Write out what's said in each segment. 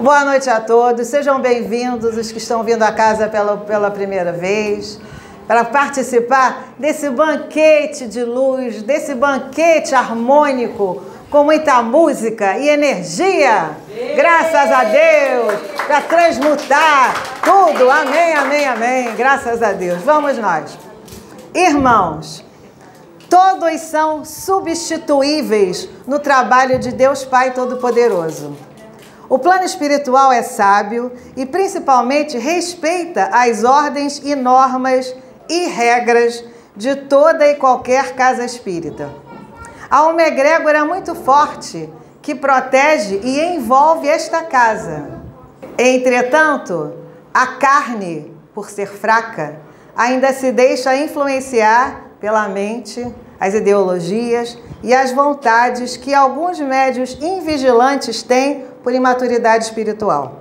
Boa noite a todos, sejam bem-vindos os que estão vindo à casa pela, pela primeira vez, para participar desse banquete de luz, desse banquete harmônico, com muita música e energia. Graças a Deus, para transmutar tudo. Amém, amém, amém. Graças a Deus. Vamos nós. Irmãos, todos são substituíveis no trabalho de Deus Pai Todo-Poderoso. O plano espiritual é sábio e principalmente respeita as ordens e normas e regras de toda e qualquer casa espírita. Há uma egrégora muito forte que protege e envolve esta casa. Entretanto, a carne, por ser fraca, ainda se deixa influenciar pela mente, as ideologias e as vontades que alguns médios invigilantes têm por imaturidade espiritual.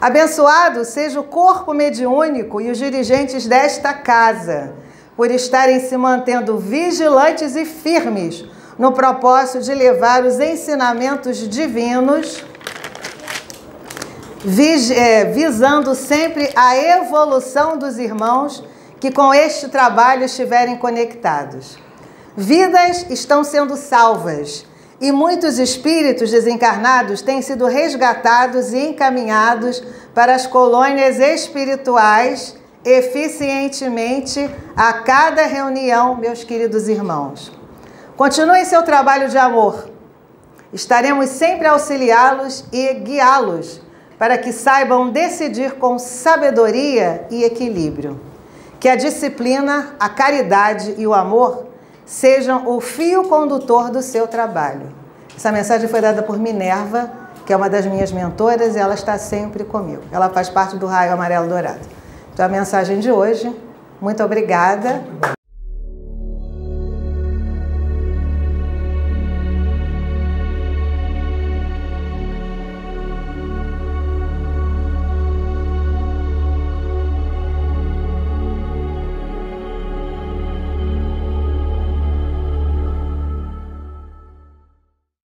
Abençoado seja o corpo mediúnico e os dirigentes desta casa, por estarem se mantendo vigilantes e firmes no propósito de levar os ensinamentos divinos, é, visando sempre a evolução dos irmãos que com este trabalho estiverem conectados. Vidas estão sendo salvas e muitos espíritos desencarnados têm sido resgatados e encaminhados para as colônias espirituais eficientemente a cada reunião, meus queridos irmãos. Continuem seu trabalho de amor. Estaremos sempre a auxiliá-los e guiá-los para que saibam decidir com sabedoria e equilíbrio. Que a disciplina, a caridade e o amor sejam o fio condutor do seu trabalho. Essa mensagem foi dada por Minerva, que é uma das minhas mentoras, e ela está sempre comigo. Ela faz parte do Raio Amarelo Dourado. Então, a mensagem de hoje, muito obrigada.